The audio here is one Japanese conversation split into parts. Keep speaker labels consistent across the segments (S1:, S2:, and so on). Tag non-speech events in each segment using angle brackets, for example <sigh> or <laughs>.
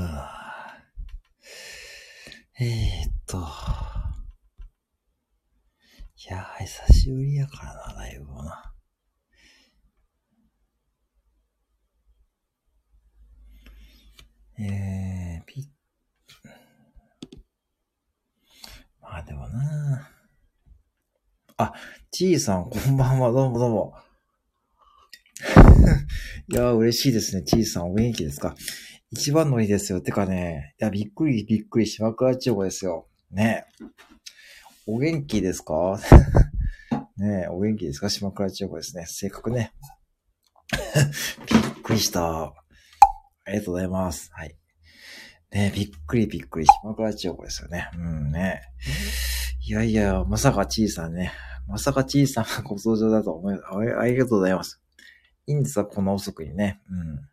S1: あえー、っと。いや、久しぶりやからな、ライブもな。えー、ピまあでもなあ、ちーさん、こんばんは、どうもどうも。<laughs> いや、嬉しいですね。ちーさん、お元気ですか？一番乗りですよ。てかね、いや、びっくりびっくり、島倉千代子ですよ。ねお元気ですか？<laughs> ねお元気ですか？島倉千代子ですね。正確ね。<laughs> びっくりした。ありがとうございます。はい。ねびっくりびっくり。島倉千代子ですよね。うんね。いやいや、まさかちーさんね。まさかちーさんがご登場だと思います、ありがとうございます。いいんですわ、この遅くにね。うん。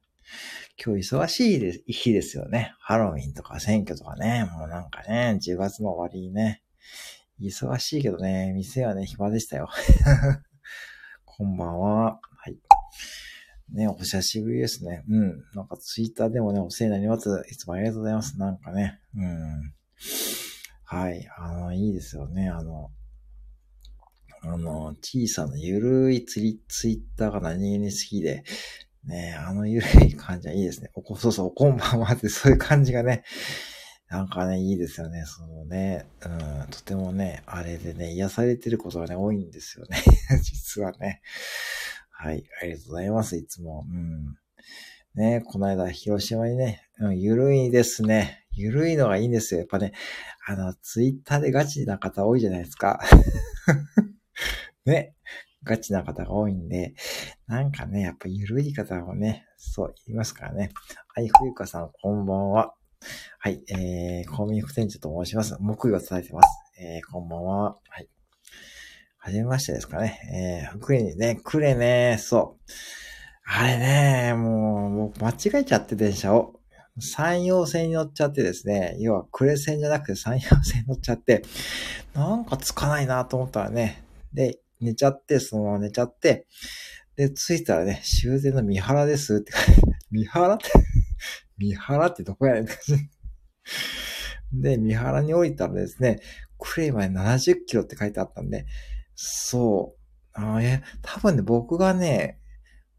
S1: 今日忙しいで日ですよね。ハロウィンとか選挙とかね。もうなんかね、10月の終わりにね。忙しいけどね、店はね、暇でしたよ。<laughs> こんばんは。はい。ね、お久しぶりですね。うん。なんかツイッターでもね、お世話になります。いつもありがとうございます。なんかね。うん。はい。あの、いいですよね。あの、あの、小さなゆるいツイツイッターが何気に好きで、ねあのゆるい感じはいいですね。おこ、そうそう、こんばんはって、そういう感じがね、なんかね、いいですよね。そのね、うん、とてもね、あれでね、癒されてることがね、多いんですよね。<laughs> 実はね。はい、ありがとうございます、いつも。うん。ね、この間、広島にね、うん、ゆるいですね。ゆるいのがいいんですよ。やっぱね、あの、ツイッターでガチな方多いじゃないですか。<laughs> ね。ガチな方が多いんで、なんかね、やっぱ緩い方をね、そう言いますからね。はい、冬香さん、こんばんは。はい、えー、公民副店長と申します。木魚を伝えてます。えー、こんばんは。はい。はじめましてですかね。えー、クレにね、クレね、そう。あれね、もう、僕間違えちゃって電車を。山陽線に乗っちゃってですね、要はクレ線じゃなくて山陽線に乗っちゃって、なんかつかないなと思ったらね、で、寝ちゃって、そのまま寝ちゃって、で、着いたらね、終電の三原ですって書いて、<laughs> 三原って？<laughs> 三原ってどこやねんって感じ。で、三原に降りたらですね、クレイまで70キロって書いてあったんで、そう。あえ、多分ね、僕がね、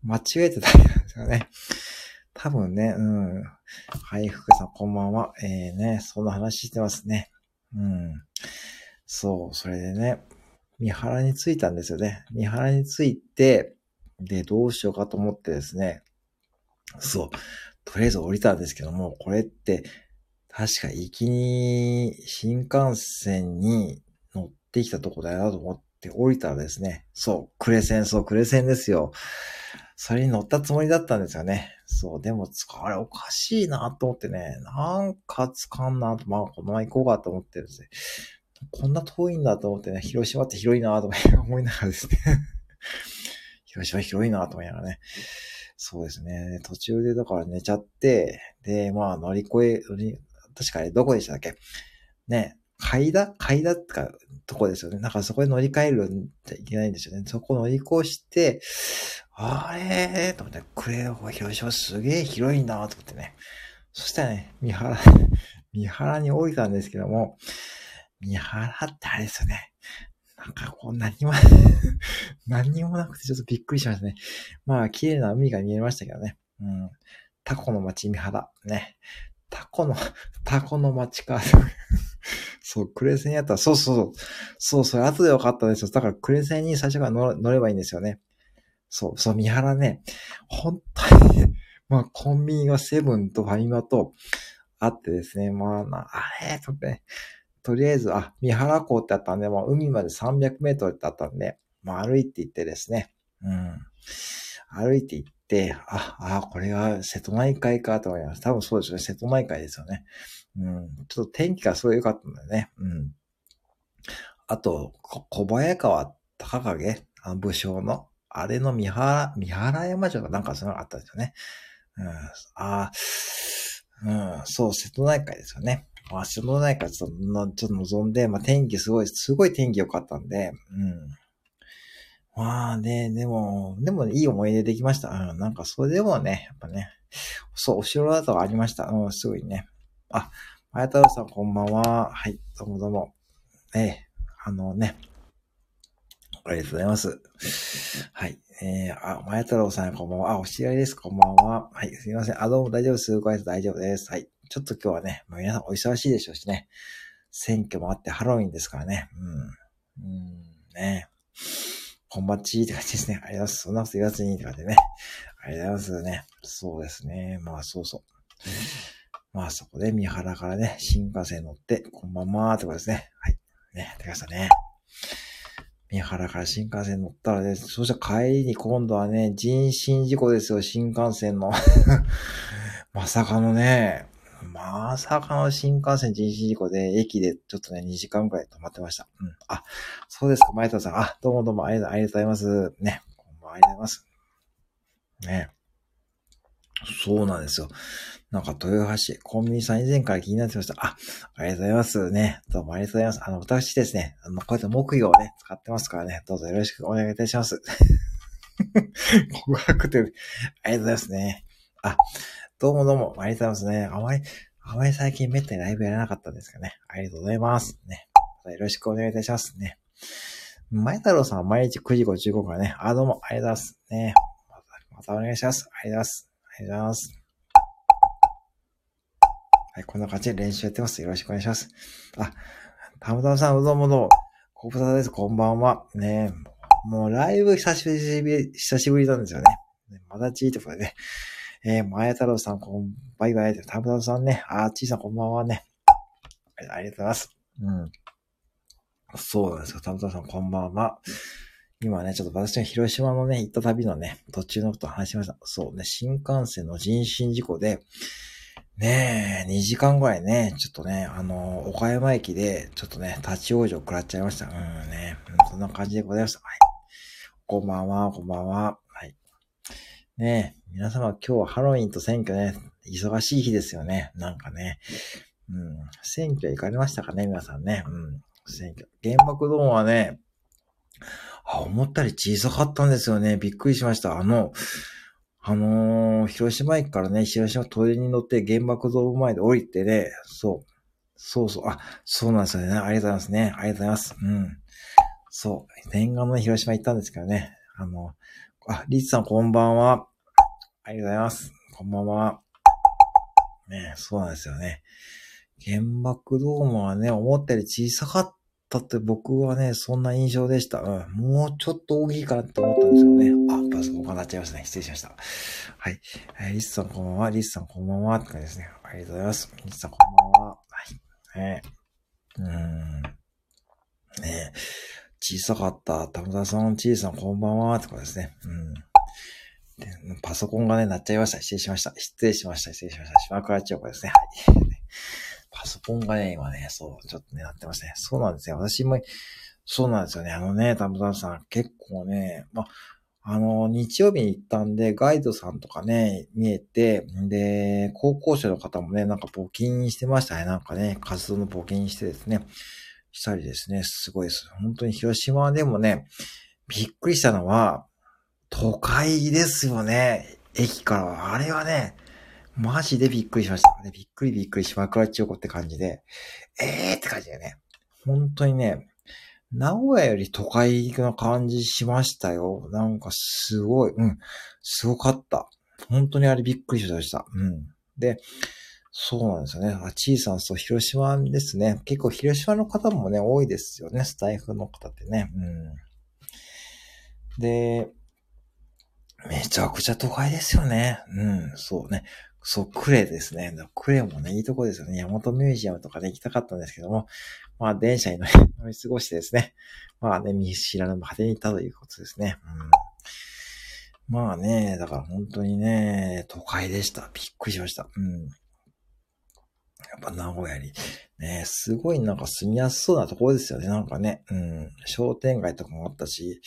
S1: 間違えてたんですよね。多分ね、うん。はい、福さん、こんばんは。えー、ね、そんな話してますね。うん。そう、それでね、三原に着いたんですよね。三原に着いて、で、どうしようかと思ってですね。そう。とりあえず降りたんですけども、これって、確か行きに新幹線に乗ってきたとこだよなと思って降りたらですね、そう、クレセン、そう、クレセンですよ。それに乗ったつもりだったんですよね。そう、でも、あれおかしいなと思ってね、なんかつかんなと、まあ、このまま行こうかと思ってですね、こんな遠いんだと思ってね、広島って広いなと思いながらですね <laughs> 広島広いなと思いながらね。そうですね。途中でだから寝ちゃって、で、まあ乗り越え、確かにどこでしたっけ？ね、階段？階段ってか、とこですよね。なんかそこで乗り換えるんじゃいけないんですよね。そこ乗り越して、あれーと思って、クレオ広島すげえ広いなと思ってね。そしたらね、三原、三原に降りたんですけども、見払ってあれですよね。なんかこう何も <laughs> 何もなくてちょっとびっくりしましたね。まあ、綺麗な海が見えましたけどね。うん。タコの町見原。ね。タコの、<laughs> タコの町か。<laughs> そう、クレセンやったら、そうそうそう。そう、それ後で分かったですよ。だからクレセンに最初から乗ればいいんですよね。そう、そう、三原ね。本当に、まあ、コンビニがセブンとファミマとあってですね。まあな、あれとね。とりあえず、あ、三原港ってあったんで、もう海まで300メートルってあったんで、まあ歩いて行ってですね、うん。歩いて行って、あ、あ、これが瀬戸内海かと思います。多分そうですね。瀬戸内海ですよね。うん。ちょっと天気がすごい良かったんだよね。うん。あと、小早川高影、あ武将の、あれの三原、三原山城がなんかそういうのあったんですよね。うん。ああうん、そう、瀬戸内海ですよね。まあ、瀬戸内海ちょっと、ちょっと望んで、まあ、天気すごい、すごい天気良かったんで、うん。まあね、でも、でもいい思い出できました。うん、なんかそれでもね、やっぱね、そう、お城だとありました。うん、すぐにね。あ、まや太郎さんこんばんは。はい、どうもどうも。ええ、あのね。ありがとうございます。はい。えー、あ、まや太郎さんこんばんは。あ、お知り合いです。こんばんは。はい、すいません。あ、どうも大丈夫です。ご挨拶大丈夫です。はい。ちょっと今日はね、まあ、皆さんお忙しいでしょうしね。選挙もあってハロウィンですからね。うん。うん、ね。こんばっちーって感じですね。ありがとうございます。そんなこと言わずにって感じでね。ありがとうございますね。そうですね。まあそうそう。まあそこで三原からね、新幹線乗って、こんばんはーってことですね。はい。ね、てかさね。三原から新幹線乗ったらね、そしたら帰りに今度はね、人身事故ですよ、新幹線の。<laughs> まさかのね、まさかの新幹線人身事故で、駅でちょっとね、2時間くらい止まってました。うん。あ、そうですか、前田さん。あ、どうもどうもありがとうございます。ね。こんばんは、ありがとうございます。ね。そうなんですよ。なんか豊橋、コンビニさん以前から気になってました。あ、ありがとうございますね。どうもありがとうございます。あの、私ですね、あの、こうやって木魚をね、使ってますからね、どうぞよろしくお願いいたします。告白って、ありがとうございますね。あ、どうもどうも、ありがとうございますね。あまり、あまり最近めったにライブやらなかったんですかね。ありがとうございます。ね。まよろしくお願いいたしますね。前太郎さんは毎日9時55からね。あ、どうも、ありがとうございます。ね。また、またお願いします。ありがとうございます。ありがとうございます。はい、こんな感じで練習やってます。よろしくお願いします。あ、たむたむさん、どんもどうも。コブタです。こんばんは。ねもうライブ久しぶり、久しぶりなんですよね。まだちいとこでね。えー、前太郎さん、こん、バイバイ。タムタムさんね。あー、ちいさんこんばんはね。ありがとうございます。うん。そうなんですよ。タムタムさんこんばんは。今ね、ちょっと私が広島のね、行った旅のね、途中のことを話しました。そうね、新幹線の人身事故で、ねえ、2時間ぐらいね、ちょっとね、あの、岡山駅で、ちょっとね、立ち往生食らっちゃいました。うんね、そんな感じでございました。はい。こんばんは、こんばんは。ねえ、皆様今日はハロウィンと選挙ね、忙しい日ですよね。なんかね。うん。選挙行かれましたかね皆さんね。うん。選挙。原爆ドームはね、あ、思ったより小さかったんですよね。びっくりしました。あの、あのー、広島駅からね、広島都営に乗って原爆ドーム前で降りてね、そう。そうそう。あ、そうなんですよね。ありがとうございますね。ありがとうございます。うん。そう。念願の広島行ったんですけどね。あの、あ、リツさんこんばんは。ありがとうございます。こんばんは。ねそうなんですよね。原爆ドームはね、思ったより小さかったって僕はね、そんな印象でした。うん。もうちょっと大きいかなって思ったんですよね。あ、パソコンが鳴っちゃいましたね。失礼しました。はい。えー、リスさんこんばんは。リスさんこんばんは。って感じですね。ありがとうございます。リスさんこんばんは。はい。ねうーん。ねえ小さかった。たむたさん、小さん、こんばんは。ってことですね。うん。パソコンがね、鳴っちゃいました。失礼しました。失礼しました。失礼しました。島倉千代子ですね。はい。<laughs> パソコンがね、今ね、そう、ちょっとね、鳴ってますね。そうなんですよ。私も、そうなんですよね。あのね、たむたさん、結構ね、まあの、日曜日に行ったんで、ガイドさんとかね、見えて、で、高校生の方もね、なんか募金してましたね。なんかね、活動の募金してですね。したりですね、すごいです。本当に広島はでもね、びっくりしたのは、都会ですよね。駅からは。あれはね、マジでびっくりしました。びっくりびっくり島倉千代子って感じで、えーって感じでね。本当にね、名古屋より都会の感じしましたよ。なんかすごい、うん、すごかった。本当にあれびっくりしました。うん。で、そうなんですよね。あ、ちいさん、そう、広島ですね。結構広島の方もね、多いですよね。スタイフの方ってね。うん。で、めちゃくちゃ都会ですよね。うん、そうね。そう、クレですね。クレもね、いいとこですよね。山本ミュージアムとかね、行きたかったんですけども、まあ、電車に乗り <laughs> 過ごしてですね。まあね、見知らぬ果てに行ったということですね。うん。まあね、だから本当にね、都会でした。びっくりしました。うん。やっぱ名古屋に。ね、すごいなんか住みやすそうなところですよね。なんかね、うん、商店街とかもあったし、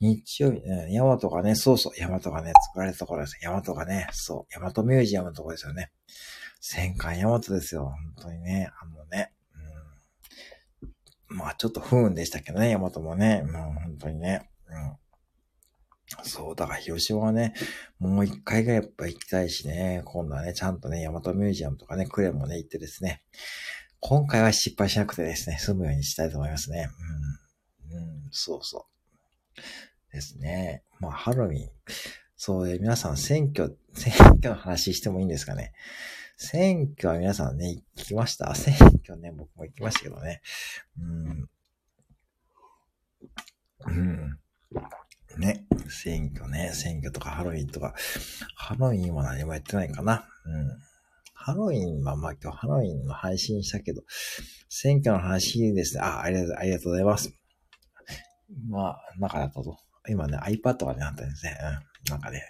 S1: 日曜日ね、ヤマトがね、そうそう、ヤマトがね、作られたところです。ヤマトがね、そう、ヤマトミュージアムのところですよね。戦艦ヤマトですよ。本当にね、あのね、うん。まあちょっと不運でしたけどね、ヤマトもね、もう本当にね、うん。そう、だから広島はね、もう一回ぐらいやっぱ行きたいしね、今度はね、ちゃんとね、ヤマトミュージアムとかね、クレもね、行ってですね、今回は失敗しなくてですね、済むようにしたいと思いますね。うん。うん、そうそう。ですね。まあ、ハロウィン。そうで、皆さん選挙、<laughs> 選挙の話してもいいんですかね。選挙は皆さんね、行きました？選挙ね、僕も行きましたけどね。うん。うん。ね。選挙ね。選挙とかハロウィンとか。ハロウィンは何もやってないかな。うん。ハロウィンは、まあ今日ハロウィンの配信したけど、選挙の話ですね。あ、ありがとう、ありがとうございます。まあ、なんかだったと。今ね、iPad がね、あったんですね。うん。なんかね、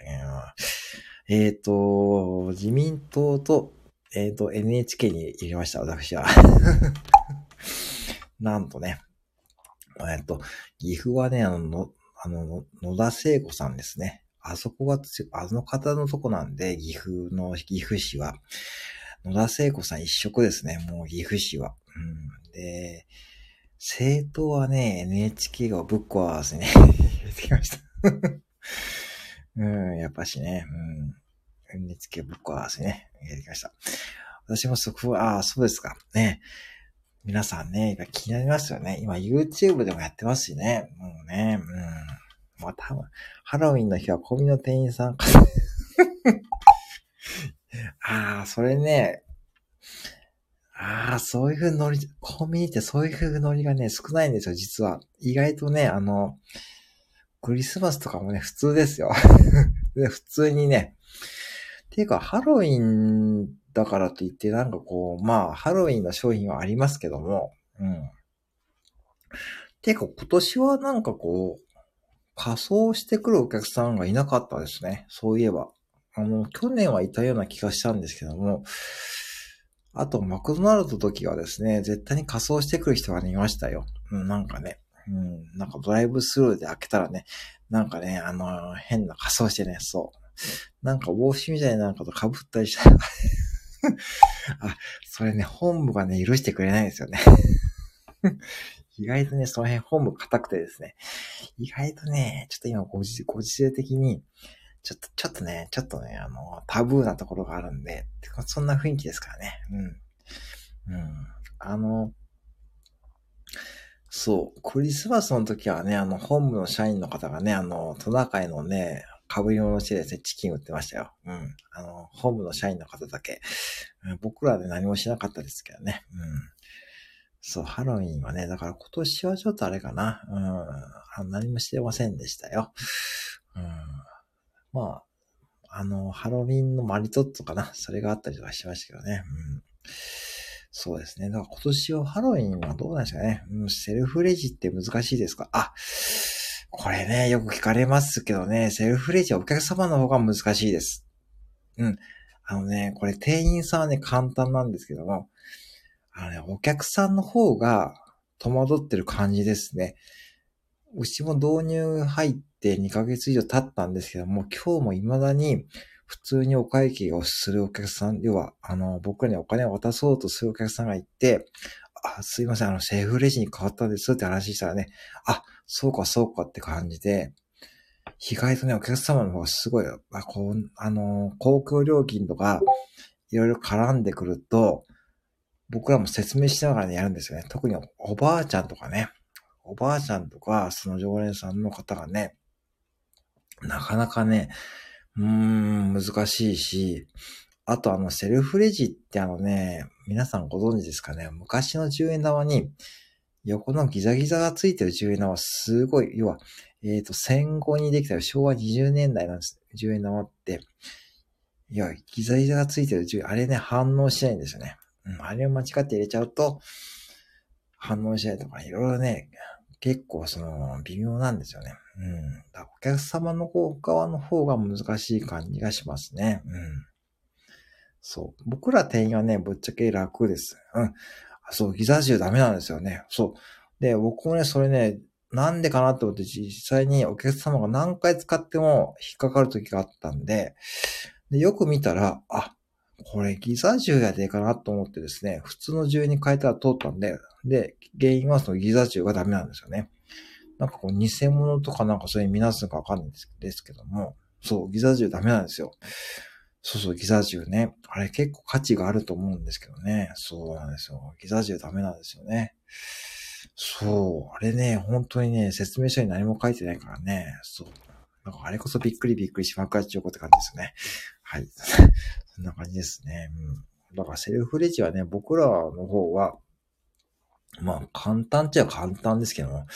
S1: えっ、ー、と、自民党と、えっ、ー、と、NHK に入れました、私は。<laughs> なんとね、えっと、岐阜はね、あの、あの、野田聖子さんですね。あそこが、あの方のとこなんで、岐阜の、岐阜市は。野田聖子さん一色ですね、もう岐阜市は。うん。で、政党はね、NHK がぶっ壊わせね、入れてきました <laughs> うん、やっぱしね、うん。NHK ぶっ壊わせね、入れてきました。私もそこは、ああ、そうですか。ね。皆さんね、今気になりますよね。今 YouTube でもやってますしね。もうね、うん。まあ多分、ハロウィンの日はコンビニの店員さんか <laughs> ああ、それね、ああ、そういうノリ、コンビニってそういう風ノリがね、少ないんですよ、実は。意外とね、あの、クリスマスとかもね、普通ですよ。<laughs> 普通にね。ていうか、ハロウィンだからといって、なんかこう、まあ、ハロウィンの商品はありますけども、うん。てか、今年はなんかこう、仮装してくるお客さんがいなかったですね。そういえば。あの、去年はいたような気がしたんですけども、あと、マクドナルド時はですね、絶対に仮装してくる人がいましたよ。うん、なんかね。うん、なんかドライブスルーで開けたらね、なんかね、あの、変な仮装してね、そう。なんか帽子みたいなこと被ったりしたあ、それね、本部がね、許してくれないですよね <laughs> 意外とね、その辺本部硬くてですね、意外とね、ちょっと今ご時ご時世的に、ちょっと、ちょっとね、ちょっとね、あの、タブーなところがあるんで、そんな雰囲気ですからね。うん。うん。あの、そう、クリスマスの時はね、あの、本部の社員の方がね、あの、トナカイのね、被り物してですね、チキン売ってましたよ。うん。あの、本部の社員の方だけ。僕らで何もしなかったですけどね。うん。そう、ハロウィンはね、だから今年はちょっとあれかな。うん。何もしてませんでしたよ。うん。まあ、あの、ハロウィンのマリトッツォかな。それがあったりとかしましたけどね。うん。そうですね。だから今年はハロウィンはどうなんですかね。うん、セルフレジって難しいですか？あ、これね、よく聞かれますけどね、セルフレジはお客様の方が難しいです。うん。あのね、これ店員さんはね、簡単なんですけども、あのね、お客さんの方が戸惑ってる感じですね。うちも導入入って2ヶ月以上経ったんですけども、今日も未だに普通にお会計をするお客さん、要は、あの、僕にお金を渡そうとするお客さんがいて、すいません、あの、セーフレジに変わったんですって話したらね、あ、そうかそうかって感じで、意外とね、お客様の方がすごい、あ、こう、あの、公共料金とか、いろいろ絡んでくると、僕らも説明しながらね、やるんですよね。特におばあちゃんとかね、おばあちゃんとか、その常連さんの方がね、なかなかね、うーん、難しいし、あとあの、セルフレジってあのね、皆さんご存知ですかね？昔の10円玉に、横のギザギザがついてる10円玉すごい、要は、えっ、ー、と、戦後にできた昭和20年代なんです。10円玉って。いや、ギザギザがついてる10円、あれね、反応しないんですよね。うん、あれを間違って入れちゃうと、反応しないとか、いろいろね、結構その、微妙なんですよね。うん。だお客様の方側の方が難しい感じがしますね。うん。そう。僕ら店員はね、ぶっちゃけ楽です。うん。そう、ギザ銃ダメなんですよね。そう。で、僕もね、それね、なんでかなって思って実際にお客様が何回使っても引っかかる時があったんで、でよく見たら、あ、これギザ銃やでかなと思ってですね、普通の銃に変えたら通ったんで、で、原因はそのギザ銃がダメなんですよね。なんかこう偽物とかなんかそれに見なすのかわかんないですけども、そう、ギザ銃ダメなんですよ。そうそう、ギザ銃ね。あれ結構価値があると思うんですけどね。そうなんですよ。ギザ銃ダメなんですよね。そう。あれね、本当にね、説明書に何も書いてないからね。そう。なんかあれこそびっくりびっくりしまくらっちゃうって感じですね。はい。<laughs> そんな感じですね。うん。だからセルフレジはね、僕らの方は、まあ簡単っちゃ簡単ですけども、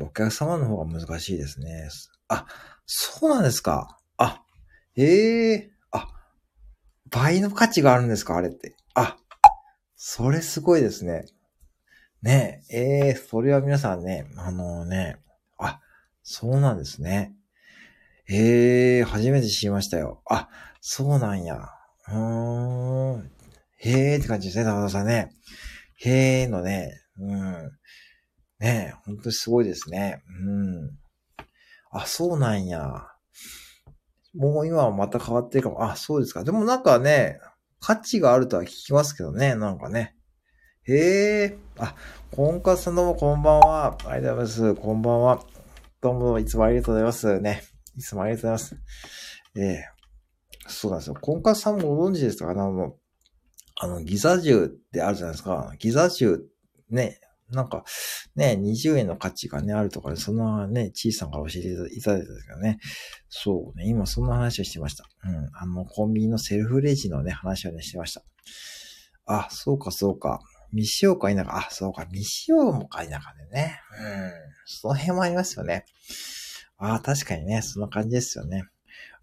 S1: お客様の方が難しいですね。あ、そうなんですか。あ、ええー、倍の価値があるんですか？あれって。あ、それすごいですね。ねえ、ええー、それは皆さんね、あのね、あ、そうなんですね。ええー、初めて知りましたよ。あ、そうなんや。うーん。へえって感じですね、高田さんね。へえのね、うん。ねえ、本当にすごいですね。うん。あ、そうなんや。もう今はまた変わってるかも。あ、そうですか。でもなんかね、価値があるとは聞きますけどね、なんかね。へえ。あ、コンカツさんどうもこんばんは。ありがとうございます。こんばんは。どうもいつもありがとうございますね。いつもありがとうございます。ええそうなんですよ。コンカツさんもご存知ですか？あの、あの、ギザ銃ってあるじゃないですか。ギザ銃、ね、なんか、ね、20円の価値がね、あるとかで、そんなね、小さんから教えていただいたんですけどね。そうね、今そんな話をしてました。うん。あの、コンビニのセルフレジのね、話をね、してました。あ、そうか、そうか。未使用か否か。あ、そうか、未使用もか否かでね。うん。その辺もありますよね。ああ、確かにね、そんな感じですよね。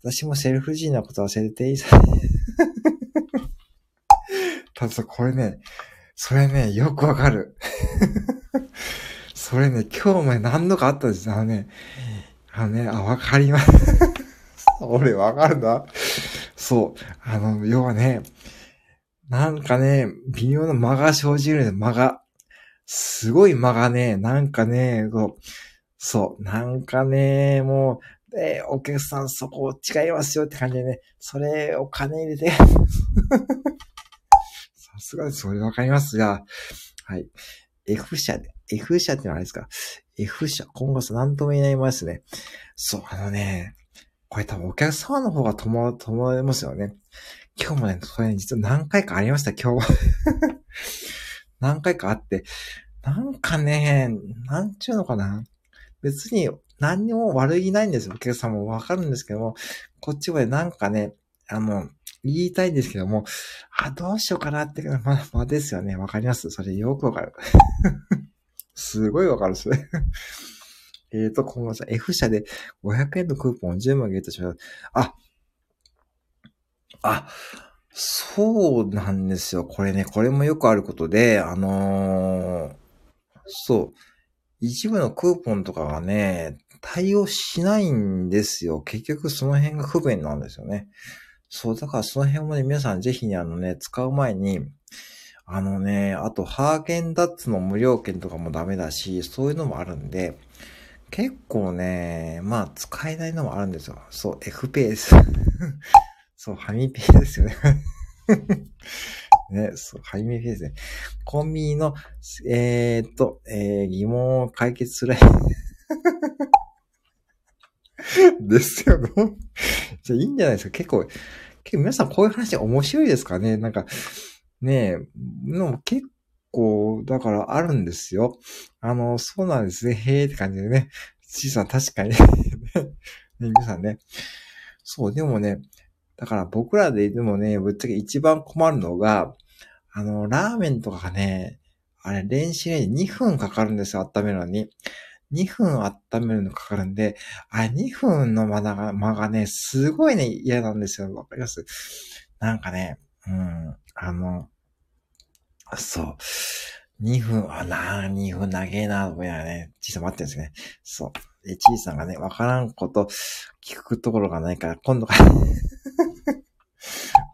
S1: 私もセルフレジのこと忘れていいさ <laughs> ただこれね、それね、よくわかる。<laughs> それね、今日も何度かあったんです。あのね、あのね、あ、わかります。<laughs> 俺わかるな。そう。あの、要はね、なんかね、微妙な間が生じるんです、間が。すごい間がね、なんかね、そう、そう、なんかね、もう、えー、お客さんそこ違いますよって感じでね、それお金入れてすがです。それわかりますが、はい。F 社で、F 社ってのはあれですか ?F 社、今後さ、なんとも言えないまですね。そう、あのね、これ多分お客様の方がとも、ともえますよね。今日もね、それ、ね、実は何回かありました、今日。<laughs> 何回かあって、なんかね、なんちゅうのかな。別に何にも悪気ないんですよ。お客様もわかるんですけども、こっちはなんかね、あの、言いたいんですけども、あ、どうしようかなって、まあ、まあですよね。わかります？それよくわかる。<laughs> すごいわかる、それ。えっと、今後さ、F 社で500円のクーポンを10枚ゲットします。あ、あ、そうなんですよ。これね、これもよくあることで、あのー、そう。一部のクーポンとかがね、対応しないんですよ。結局その辺が不便なんですよね。そう、だからその辺もね、皆さんぜひね、あのね、使う前に、あのね、あと、ハーゲンダッツの無料券とかもダメだし、そういうのもあるんで、結構ね、まあ、使えないのもあるんですよ。そう、F ペース。<laughs> そう、ハミペーですよね。<laughs> ね、そう、ハミペースね。コンビニの、えー、っと、えー、疑問を解決する。<laughs> <laughs> ですよね。じゃいいんじゃないですか？結構、結構皆さんこういう話面白いですかね？なんか、ねえ、の結構、だからあるんですよ。あの、そうなんですね。へえって感じでね。ちいさん確かに <laughs> ね、皆さんね。そう、でもね、だから僕らででもね、ぶっちゃけ一番困るのが、あの、ラーメンとかがね、あれ、練習に2分かかるんですよ、温めるのに。2分温めるのかかるんで、あ2分の間が間がね、すごいね、嫌なんですよ。わかります？なんかね、うん、あの、そう。2分、あなぁ、2分長えなぁ、といなね、ちいさん待ってるんですね。そう。で、ちいさんがね、わからんこと、聞くところがないから、今度か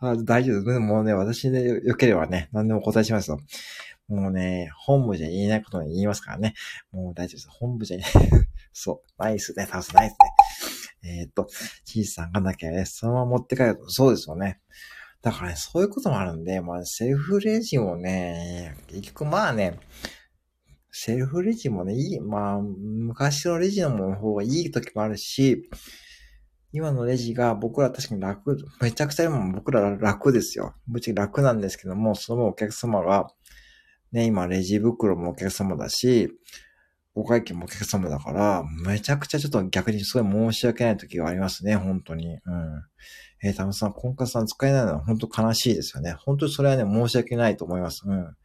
S1: ら <laughs> 大丈夫です。もうね、私でよければね、何でもお答えしますよ。もうね、本部じゃ言えないことに言いますからね。もう大丈夫です。本部じゃ言えない。<laughs> そう。ナイスね。倒すナイスね。えー、っと、チーズさんがなきゃね、そのまま持って帰ると、そうですよね。だからね、そういうこともあるんで、まあ、セルフレジもね、結局まあね、セルフレジもね、いい、まあ、昔のレジの方がいい時もあるし、今のレジが僕ら確かに楽、めちゃくちゃ今僕ら楽ですよ。ぶっちゃけ楽なんですけども、そのお客様が、ね、今レジ袋もお客様だし、お会計もお客様だから、めちゃくちゃちょっと逆にすごい申し訳ない時がありますね、本当に。うん。えー、タムさん、コンカさん使えないのは本当悲しいですよね。本当にそれはね、申し訳ないと思います。うん。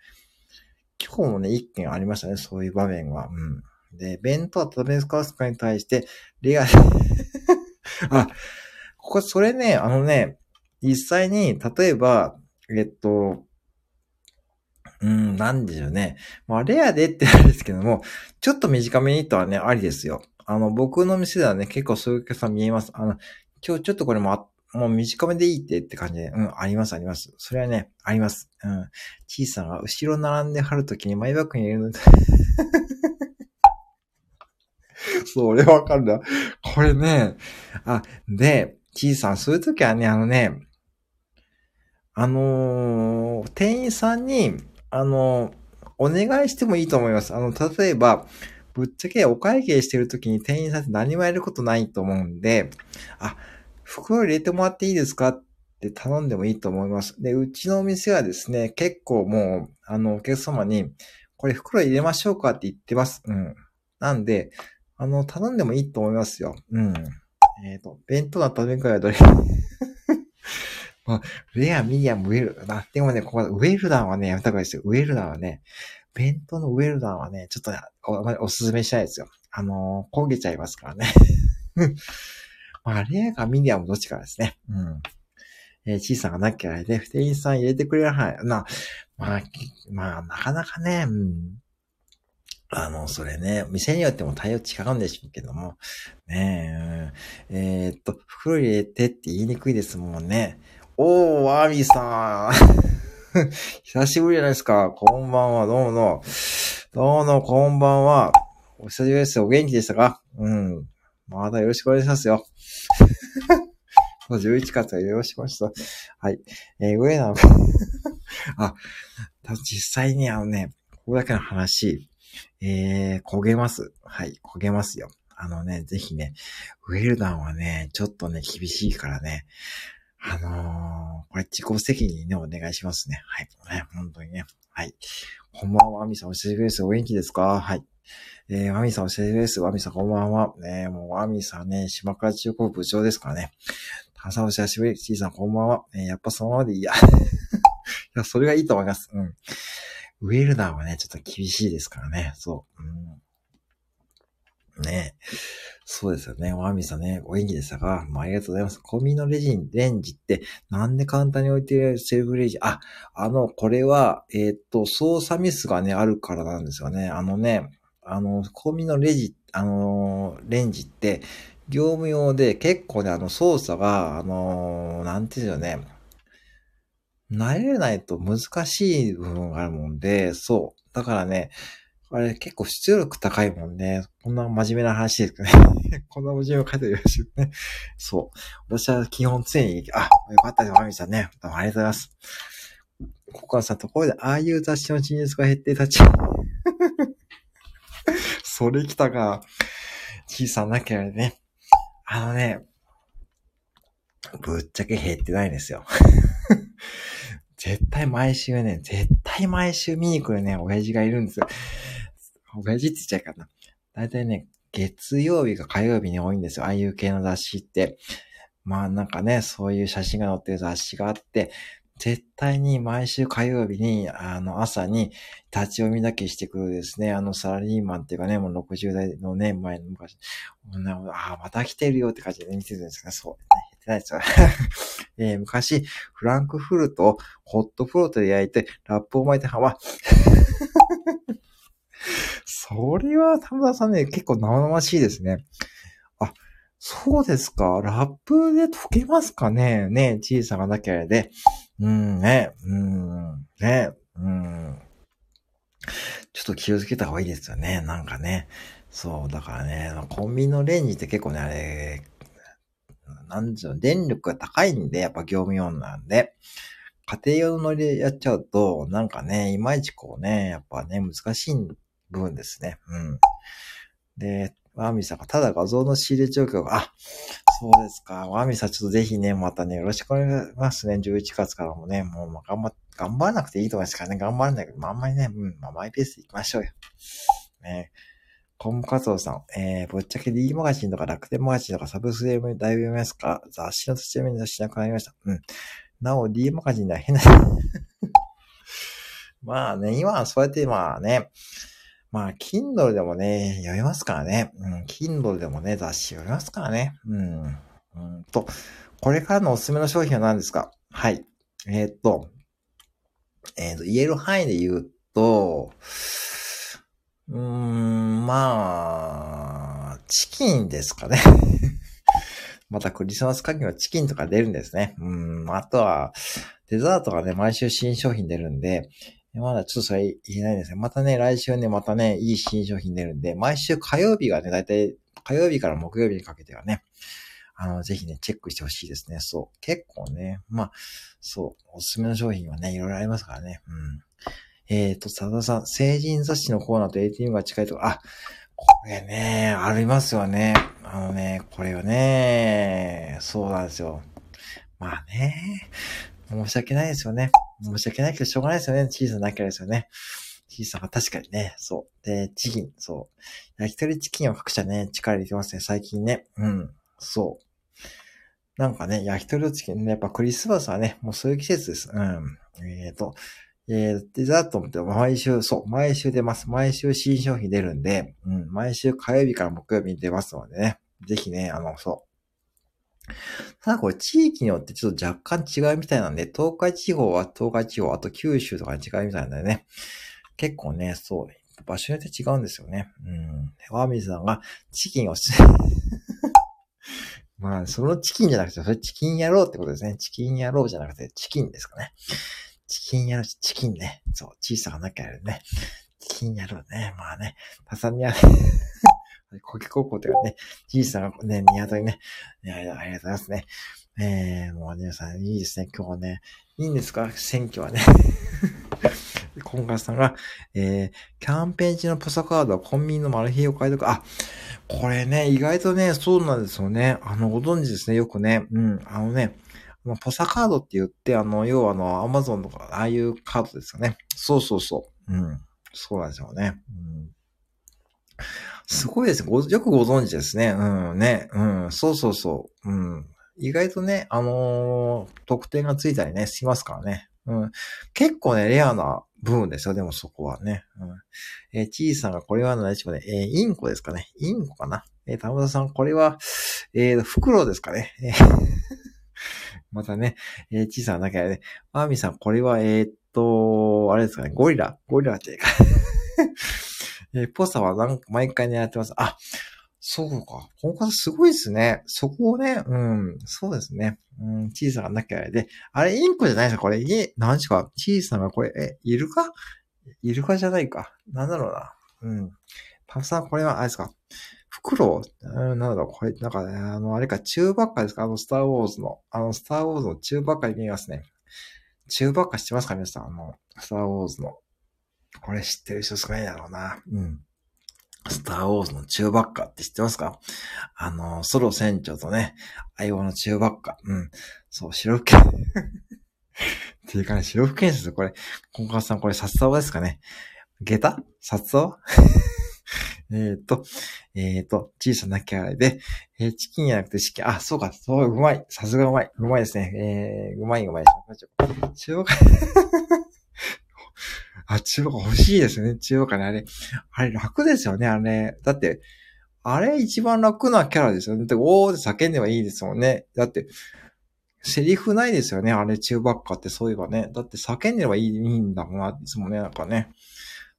S1: 今日もね、一件ありましたね、そういう場面は。うん。で、弁当は食べ使うかに対して、レア、<laughs> あ、ここ、それね、あのね、実際に、例えば、えっと、うん、なんでしょうね。まあ、レアでってあれですけども、ちょっと短めにとはね、ありですよ。あの、僕の店ではね、結構そういうお客さん見えます。あの、今日ちょっとこれも、もう短めでいいってって感じで、うん、あります、あります。それはね、あります。うん。小さな、後ろ並んで貼るときにマイバッグに入れるの。<laughs> それわかるな。これね、あ、で、小さん、そういうときはね、あのね、あのー、店員さんに、あの、お願いしてもいいと思います。あの、例えば、ぶっちゃけお会計してるときに店員さんって何もやることないと思うんで、あ、袋入れてもらっていいですかって頼んでもいいと思います。で、うちのお店はですね、結構もう、あの、お客様に、これ袋入れましょうかって言ってます。うん。なんで、あの、頼んでもいいと思いますよ。うん。えっ、ー、と、弁当の食べ比べはどれ？まあ、レア、ミディアム、ウェル、な、でもね、ここ、ウェルダンはね、やめた方がいいですよ。ウェルダンはね、弁当のウェルダンはね、ちょっと、お、おすすめしたいですよ。あのー、焦げちゃいますからね。<laughs> まあ、レアかミディアムどっちかですね。うん。えー、小さななきゃね、店員さん入れてくれる範囲。な、まあ、まあ、なかなかね、うん。あの、それね、店によっても対応違うんでしょうけども、ねえ、えー、っと、袋入れてって言いにくいですもんね。おー、ワーミさん。<laughs> 久しぶりじゃないですか。こんばんは、どうもどうも。どうも、こんばんは。お久しぶりです。お元気でしたか？うん。まだよろしくお願いしますよ。<laughs> 11月はよろしくお願いします。はい。えー、上な <laughs> あ、実際にあのね、ここだけの話、えー、焦げます。はい、焦げますよ。あのね、ぜひね、ウェルダンはね、ちょっとね、厳しいからね、あのー、これ自己責任ね、お願いしますね。はい。ね、本当にね。はい。こんばんは、アミさん、お久しぶりです。お元気ですか？はい。えー、ワミさんお久しぶりです。ワミさんこんばんは。ねもうワミさんね、島倉中高部長ですからね。タさんお久しぶり。ちーさんこんばんは。えー、やっぱそのままでいいや。<laughs> いや、それがいいと思います。うん。ウェルダーはね、ちょっと厳しいですからね。そう。うん、ねそうですよね。ワミさんね、お元気でしたか、まあ、ありがとうございます。コンビニのレジン、レンジってなんで簡単に置いてるセルフレジ？あ、あの、これは、えー、っと、操作ミスがね、あるからなんですよね。あのね、あの、コンビニのレジ、あの、レンジって、業務用で結構ね、あの、操作が、あの、なんていうんですよね。慣れないと難しい部分があるもんで、そう。だからね、あれ結構出力高いもんね。こんな真面目な話ですけどね。<laughs> こんな真面目な書いてるしね。そう。私は基本常に、あ、よかったです、マミさんね。どうもありがとうございます。ここはさ、ところで、ああいう雑誌の陳述が減って立ち。<laughs> それ来たか。小さなきゃね。あのね、ぶっちゃけ減ってないんですよ。絶対毎週ね、絶対毎週見に来るね、親父がいるんですよ。親父って言っちゃいかな。だいたいね、月曜日か火曜日に多いんですよ。ああいう系の雑誌って。まあなんかね、そういう写真が載ってる雑誌があって、絶対に毎週火曜日に、あの、朝に立ち読みだけしてくるですね、あのサラリーマンっていうかね、もう60代のね、前の昔、ああ、また来てるよって感じで見てるんですかそう、ね、ってないですよ。<laughs> えー、昔、フランクフルトをホットプロートで焼いて、ラップを巻いて、は、<laughs> それは田村さんね、結構生々しいですね。あ、そうですか。ラップで溶けますかねね小さなだけで。うんね、うん、ね、うん。ちょっと気をつけた方がいいですよね。なんかね。そう、だからね、コンビニのレンジって結構ね、あれ、なんでょう、電力が高いんで、やっぱ業務用なんで、家庭用のでやっちゃうと、なんかね、いまいちこうね、やっぱね、難しい部分ですね。うん。で、ワーミーさんが、ただ画像の仕入れ状況が、あ、そうですか。ワーミーさん、ちょっとぜひね、またね、よろしくお願いしますね。11月からもね、もう、まあ、頑張、頑張らなくていいと思いますからね。頑張らないけど、まあ、あんまりね、うん、まあ、マイペースで行きましょうよ。ね。コムカツオさん、えー、ぶっちゃけ D マガジンとか楽天マガジンとかサブスクでだいぶ読みますか？雑誌の土読みのしなくなりました。うん。なお、D マガジンでは変な <laughs> まあね、今はそうやってまあね、まあ、Kindle でもね、読みますからね。うん、Kindle でもね、雑誌読みますからね。うん。うんと、これからのおすすめの商品は何ですか？はい。えー、っと、えー、っと、言える範囲で言うと、うーん、まあ、チキンですかね。<laughs> またクリスマス限りのチキンとか出るんですね。うん、あとは、デザートがね、毎週新商品出るんで、まだちょっとそれ言えないですね。またね、来週ね、またね、いい新商品出るんで、毎週火曜日がね、だいたい火曜日から木曜日にかけてはね、あの、ぜひね、チェックしてほしいですね。そう。結構ね、まあ、そう、おすすめの商品はね、いろいろありますからね。うん。えっ、ー、と、佐田さん、成人雑誌のコーナーと ATM が近いとか、あ、これね、ありますよね。あのね、これはね、そうなんですよ。まあね、申し訳ないですよね。申し訳ないけどしょうがないですよね。チーズなきゃですよね。チーズが確かにね、そう。で、チキン、そう。焼き鳥チキンを各社ね、力入れてますね、最近ね。うん、そう。なんかね、焼き鳥のチキンね、やっぱクリスマスはね、もうそういう季節です。うん。えっ、ー、と、えー、デザートって毎週、そう、毎週出ます。毎週新商品出るんで、うん、毎週火曜日から木曜日に出ますのでね、ぜひね、あの、そう。ただこれ地域によってちょっと若干違うみたいなんで、東海地方は東海地方、あと九州とかに違うみたいなんだよね。結構ね、そう、場所によって違うんですよね。うん。ワーミーさんがチキンを <laughs> まあ、そのチキンじゃなくて、それチキン野郎ってことですね。チキン野郎じゃなくて、チキンですかね。チキンやるし、チキンね。そう、小さがなきゃやるね。チキンやるね。まあね、パサニアね。コケ高校というかね、小さがね、宮戸にね。いやいや、ありがとうございますね。えー、もう皆さんいいですね。今日はね、いいんですか？選挙はね。<laughs> 今回さんが、えー、キャンペーン中のポサカードはコンビニのマル秘を買いとか、あ、これね、意外とね、そうなんですよね。あの、ご存知ですね、よくね。うん、あのね、ポサカードって言って、あの、要はあの、アマゾンとか、ああいうカードですよね。そうそうそう。うん。そうなんですよね。うん、すごいですご。よくご存知ですね。うん、ね。うん。そうそうそう。うん。意外とね、あのー、特典がついたりね、しますからね。うん。結構ね、レアな部分ですよ。でもそこはね。うん。えー、チーさんがこれは何でしょうね。えー、インコですかね。インコかな。えー、田村さん、これは、えー、袋ですかね。えー <laughs> またね、えー、小さな中でね、アーミーさん、これは、えー、っと、あれですかね、ゴリラゴリラっていうかえー、ポサはなんか毎回狙ってます。あ、そうか。この方すごいですね。そこをね、うん、そうですね。うん、小さな中で。あれ、インコじゃないですか？これ、え、何時か？小さなこれ、え、イルカ？イルカじゃないか。なんだろうな。うん。パフさん、これは、あれですか？フクロウなんだろう、これ、なんかね、あの、あれか、中ばっかですか？あの、スターウォーズの。あの、スターウォーズの中ばっかに見えますね。中ばっか知ってますか？皆さん。あの、スターウォーズの。これ知ってる人少ないだろうな。うん。スターウォーズの中ばっかって知ってますか？あの、ソロ船長とね、相棒の中ばっか。うん。そう、白吹 <laughs> っていうかね、白吹建設、これ、コンカさん、これ、札竿ですかね？下駄？札竿 <laughs> えっ、と、えっ、ー、と、小さなキャラで、えー、チキンじゃなくてチキン、あ、そうか、そう、うまい。さすがうまい。うまいですね。えー、うまいうまい。中華、あ、中華欲しいですね。中華ね、あれ。あれ楽ですよね、あれ。だって、あれ一番楽なキャラですよね。だって、おーって叫んではいいですもんね。だって、セリフないですよね。あれ中ばっかってそういえばね。だって叫んでればいいんだもんな、いつもね、なんかね。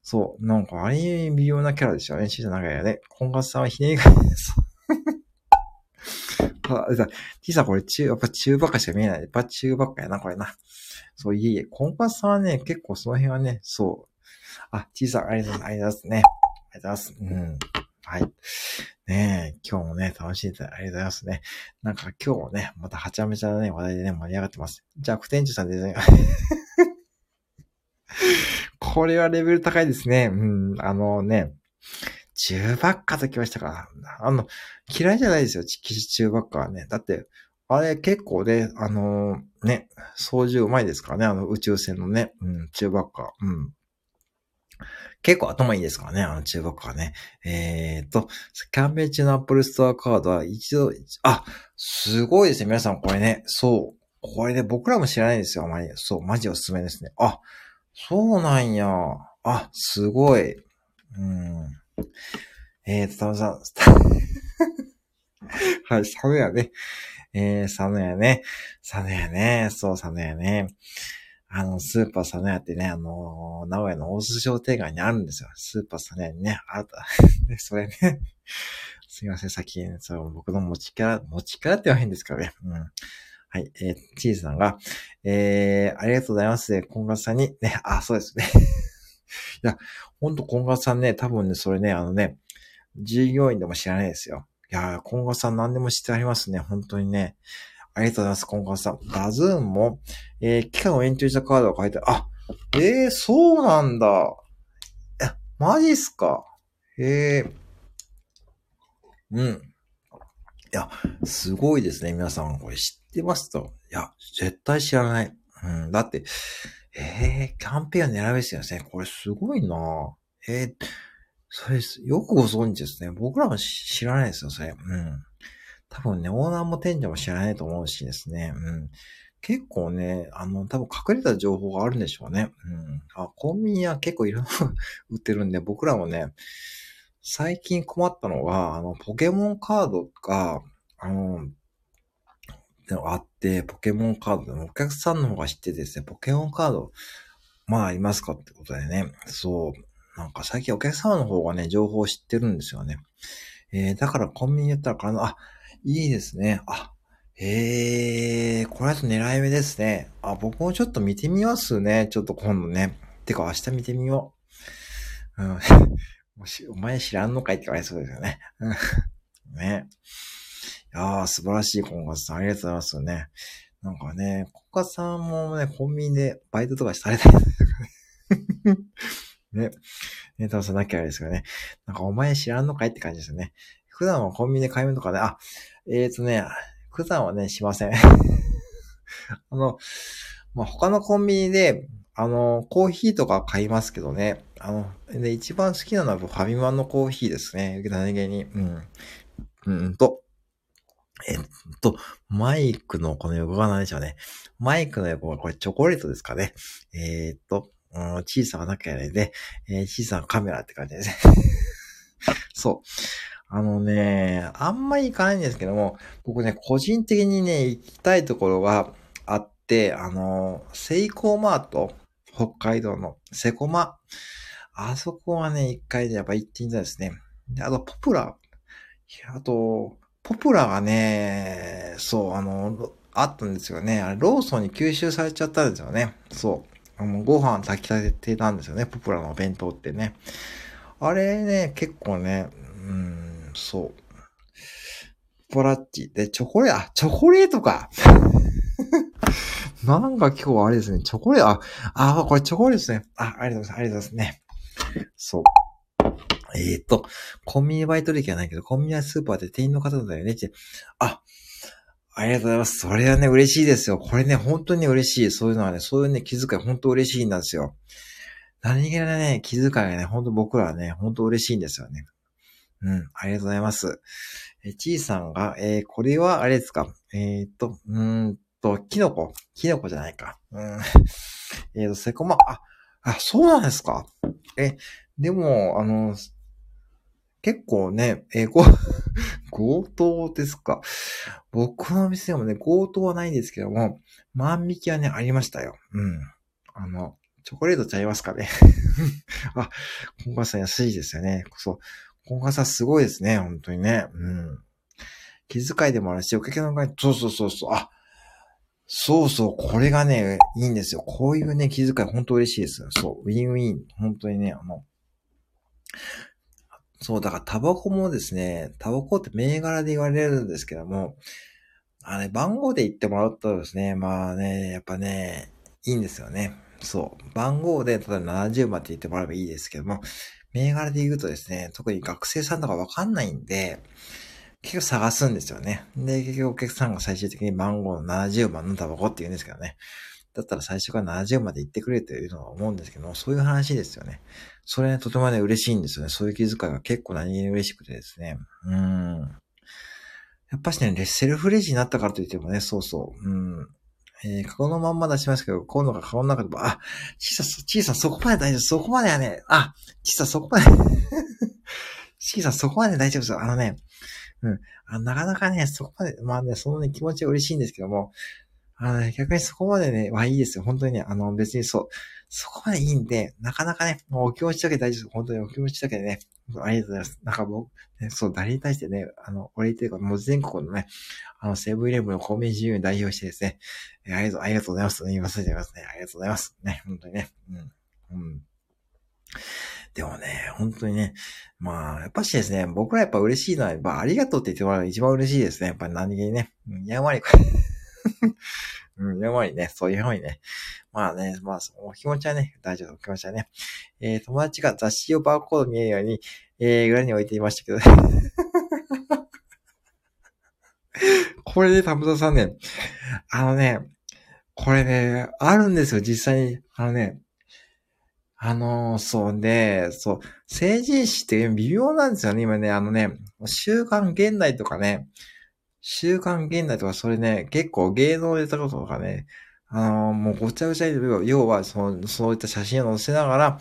S1: そう。なんか、あれ、微妙なキャラでしたよね。シー長屋で。本勝さんはひねりがいです。<laughs> あ、さ、T さんこれ中、やっぱ中ばっかしか見えない。やっぱ中ばっかやな、これな。そう、いえいえ。コンパスさんはね、結構その辺はね、そう。あ、T さん、ありがとうございますね。ありがとうございます。うん。はい。ねえ、今日もね、楽しんでありがとうございますね。なんか今日もね、またはちゃめちゃなね、話題でね、盛り上がってます。じゃあ、副店長さんでね、<laughs> これはレベル高いですね。うん、あのね、中ばっかときましたか。あの、嫌いじゃないですよ、岸中ばっかはね。だって、あれ結構ね、あのね、操縦うまいですからね、あの宇宙船のね、うん、中ばっか。うん。結構頭いいですからね、あの中ばっかはね。えーっと、キャンペーン中の Apple Store カードは一度、あ、すごいですね、皆さんこれね。そう。これね、僕らも知らないですよ、あまり。そう、マジおすすめですね。あ、そうなんや。あ、すごい。うん。えーと、たまさん。は <laughs> い、佐野やね。えー、佐野やね。佐野やね。そう、佐野やね。あの、スーパー佐野屋ってね、あのー名古屋の大須商店街にあるんですよ。スーパー佐野屋にね、あった。で、<laughs> それね。<laughs> すいません、先に、そう、僕の持ちキャラ、持ちキャラって言わへんですからね。うん。はい、えー、チーズさんが、えー、ありがとうございます。コンガさんに、ね、あ、そうですね。いや、ほんと、コンガさんね、多分ね、それね、あのね、従業員でも知らないですよ。いやー、コンガさん何でも知ってありますね。本当にね。ありがとうございます、コンガさん。ダズーンも、えー、期間を延長したカードが書いてある。あ、えー、そうなんだ。え、マジっすか？えー、うん。いや、すごいですね、皆さん。これ知ってますと。いや、絶対知らない。うん、だって、えー、キャンペーン狙うですよね。これすごいなえー、それ、よくご存知ですね。僕らも知らないですよ、それ。うん。多分ね、オーナーも店長も知らないと思うしですね。うん。結構ね、あの、多分隠れた情報があるんでしょうね。うん。あ、コンビニは結構いろんな <laughs> 売ってるんで、僕らもね、最近困ったのが、あの、ポケモンカードが、あの、あって、ポケモンカードでもお客さんの方が知っててですね、ポケモンカード、まあありますかってことでね、そう、なんか最近お客様の方がね、情報を知ってるんですよね。えー、だからコンビニやったらかな、あ、いいですね。あ、えー、これだと狙い目ですね。あ、僕もちょっと見てみますね。ちょっと今度ね。てか明日見てみよう。うん。<laughs> もし、お前知らんのかいって言われそうですよね。うん。<laughs> ね。いやー、素晴らしい、コンガさん。ありがとうございますよね。なんかね、コンガさんもね、コンビニでバイトとかされたりとかね。<laughs> ね。ね、多分さなきゃあれですよね。なんかお前知らんのかいって感じですよね。普段はコンビニで買い物とかね、あ、えーとね、普段はね、しません。<laughs> あの、まあ、他のコンビニで、あの、コーヒーとか買いますけどね。あの、で、一番好きなのはファミマのコーヒーですね。何気に。うん。うんと、えっと、マイクのこの横が何でしょうね。マイクの横がこれチョコレートですかね。えー、っと、うん、小さななきゃいけないで、えー小さなカメラって感じですね。<laughs> そう。あのね、あんまり行かないんですけども、僕ね、個人的にね、行きたいところがあって、あの、セイコーマート、北海道のセコマ。あそこはね、一回でやっぱ行ってみたいですね。で、あと、ポプラ。あと、ポプラがね、そう、あの、あったんですよね。あれ、ローソンに吸収されちゃったんですよね。そう。あのご飯炊き立ててたんですよね。ポプラのお弁当ってね。あれね、結構ね、うん、そう。ポラッチ。で、チョコレート、あ、チョコレートか。<laughs> なんか今日あれですね、チョコレート、あ、あ、これチョコレートですね。あ、ありがとうございます、ありがとうございますね。そう。えー、と、コンビニバイト歴はないけど、コンビニやスーパーで店員の方だよねって。あ、ありがとうございます。それはね、嬉しいですよ。これね、本当に嬉しい。そういうのはね、そういうね、気遣い本当嬉しいんですよ。何気ないね、気遣いがね、本当僕らはね、本当嬉しいんですよね。うん、ありがとうございます。え、ちいさんが、えーこれは、あれですか？えーっと、うーんと、キノコ？キノコじゃないか。うん。<laughs> えーと、セコマ、あ、あ、そうなんですか？え、でも、あの、結構ね、えーご、<laughs> 強盗ですか。僕の店でもね、強盗はないんですけども、万引きはね、ありましたよ。うん。あの、チョコレートちゃいますかね。<laughs> あ、コンガさん安いですよね。そう。コンガさんすごいですね、本当にね。うん。気遣いでもあるし、お客さんが、そうそうそうそう、あ、そうそう、これがね、いいんですよ。こういうね、気遣い本当嬉しいです。そう、ウィンウィン。本当にね、あの、そう、だからタバコもですね、タバコって銘柄で言われるんですけども、あれ、番号で言ってもらうとですね、まあね、やっぱね、いいんですよね。そう。番号で、例えば70まで言ってもらえばいいですけども、銘柄で言うとですね、特に学生さんとかわかんないんで、結局探すんですよね。で、結局お客さんが最終的に番号の70番のタバコって言うんですけどね。だったら最初から70まで行ってくれというのは思うんですけども、そういう話ですよね。それね、とてもね、嬉しいんですよね。そういう気遣いが結構何気に嬉しくてですね。うん。やっぱしね、レッセルフレジになったからといってもね、そうそう。うん。えー、カゴのまんま出しますけど、今度がカゴの中でも、あ、小さ、小さ、そこまで大丈夫、そこまではね、あ、小さ、そこまで <laughs> 小さ、そこまで大丈夫ですよ。あのね、うん。あなかなかね、そこまで、まあね、そのね、気持ちは嬉しいんですけども、あの、ね、逆にそこまでね、はいいですよ。本当にね、あの、別にそう、そこまでいいんで、なかなかね、もうお気持ちだけ大丈夫です。本当にお気持ちだけでね、ありがとうございます。なんか僕、ね、そう、誰に対してね、あの、俺というか、もう全国のね、あの、セブンイレブンのコンビニ自由に代表してですね、えありがとう、ありがとうございます。言わせてますね。ありがとうございます。ね、本当にね。うん。うん。でもね、本当にね、まあ、やっぱしですね、僕らやっぱ嬉しいのは、やっぱありがとうって言ってもらうのが一番嬉しいですね。やっぱり何気にね。うん、やんわり、<laughs> うん、やんわりね、そういうふうにね。まあね、まあ、お気持ちはね、大丈夫、お気持ちはね。えー、友達が雑誌をバーコード見えるように、えー、裏に置いていましたけど、ね <laughs> これで、たむたさんね、あのね、これね、あるんですよ、実際に。あのね、あのー、そうね、そう、成人史って微妙なんですよね、今ね、あのね、週刊現代とかね、週刊現代とかそれね、結構芸能ネタととかね、あのー、もうごちゃごちゃに、要はその、そういった写真を載せながら、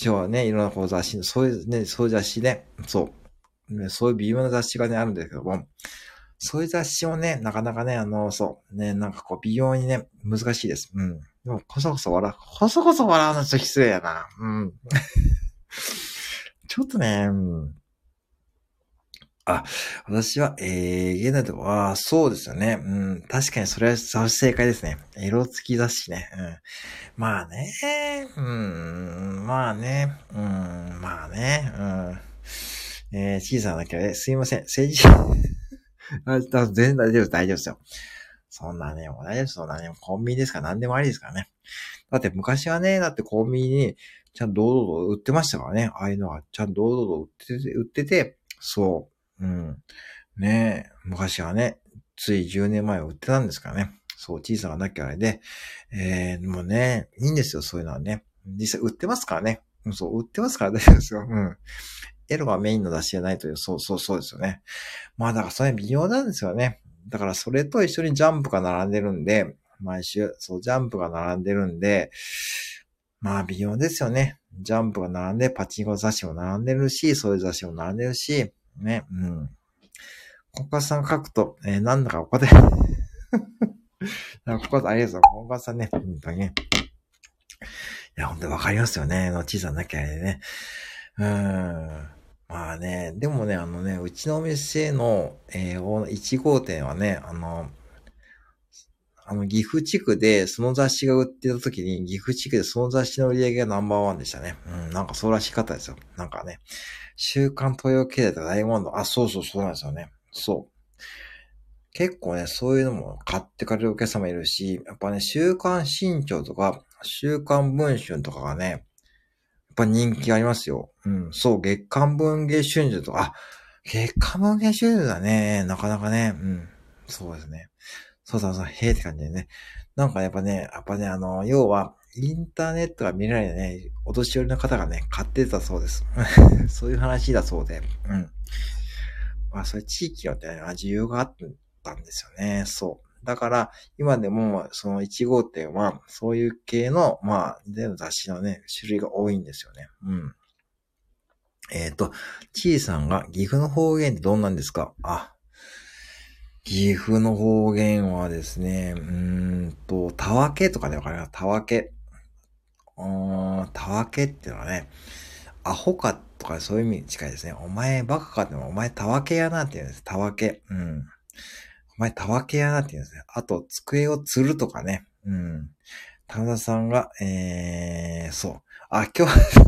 S1: 要はね、いろんなこう雑誌、そういうね、そういう雑誌ね、そう、ね、そういう微妙な雑誌がね、あるんですけども、そういう雑誌をね、なかなかね、あの、そう、ね、なんかこう、微妙にね、難しいです。うん。でも、こそこそ笑う。こそこそ笑うのちょっと失礼やな。うん。<laughs> ちょっとね、うん。あ、私は、えー、現代では、そうですよね。うん、確かにそれは正解ですね。色付き雑誌ね。うん。まあね、うん、まあね、うん、まあね、うん。えー、小さなだけで、すいません。政治、<laughs> あ全然大丈夫です、大丈夫ですよ。そんなね、もう大丈夫ですそんなね、コンビニですから何でもありですからね。だって昔はね、だってコンビニにちゃんと堂々と売ってましたからね。ああいうのはちゃんと堂々と売ってて、売ってて、そう。うん。ねえ昔はね、つい10年前は売ってたんですからね。そう、小さななきゃあれで。えー、もうね、いいんですよ、そういうのはね。実際売ってますからね。そう、売ってますから大丈夫ですよ。うん。エロがメインの出しじゃないという、そうそうそうですよね。まあだからそれ微妙なんですよね。だからそれと一緒にジャンプが並んでるんで、毎週、そう、ジャンプが並んでるんで、まあ微妙ですよね。ジャンプが並んで、パチンコ雑誌も並んでるし、そういう雑誌も並んでるし、ね、うん。コカさん書くと、えー、なんだかここで <laughs> ここありがとうございます。コカさんね、本当にね。いや、本当にわかりますよね。の小さなきゃね。うん。まあね、でもね、あのね、うちのお店の、えー、1号店はね、あの、あの、岐阜地区でその雑誌が売ってた時に、岐阜地区でその雑誌の売り上げがナンバーワンでしたね。うん、なんかそうらしかったですよ。なんかね、週刊東洋経済とか大問題、あ、そうそうそうなんですよね。そう。結構ね、そういうのも買ってかれるお客様いるし、やっぱね、週刊新潮とか、週刊文春とかがね、やっぱ人気ありますよ。うん。そう、月刊文芸春秋とか、あ、月刊文芸春秋だね。なかなかね。うん。そうですね。そうそうそう、へえって感じでね。なんかやっぱね、やっぱね、あの、要は、インターネットが見られないね、お年寄りの方がね、買ってたそうです。<laughs> そういう話だそうで。うん。まあ、それ地域によってね、需要があったんですよね。そう。だから、今でも、その1号店は、そういう系の、まあ、での雑誌のね、種類が多いんですよね。うん。えっ、ー、と、ちいさんが、岐阜の方言ってどんなんですか？あ、岐阜の方言はですね、うーんと、たわけとかね、わかります？たわけ。うん、たわけっていうのはね、アホかとかそういう意味に近いですね。お前バカかってお前たわけやなって言うんです。たわけ。うん。お前、たわけやなって言うんですね。あと、机を吊るとかね。うん。田田さんが、えー、そう。あ、今日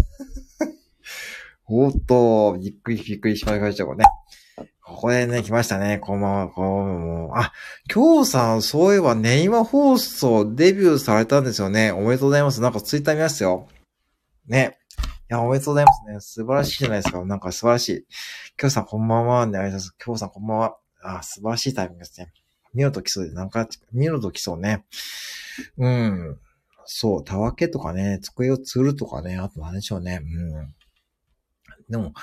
S1: <laughs> おっと、びっくりびっくりしまいました、これね。ここでね、来ましたね。こんばんは、こんばんは。あ、今日さん、そういえば、ネイマ放送デビューされたんですよね。おめでとうございます。なんかツイッター見ましたよ。ね。いや、おめでとうございますね。素晴らしいじゃないですか。なんか素晴らしい。今日さん、こんばんは。ね、ありがとうございます。今日さん、こんばんは。あ、素晴らしいタイミングですね。見ろと来そうで、なんか、見ろと来そうね。うん。そう、たわけとかね、机を吊るとかね、あと何でしょうね。うん。でも、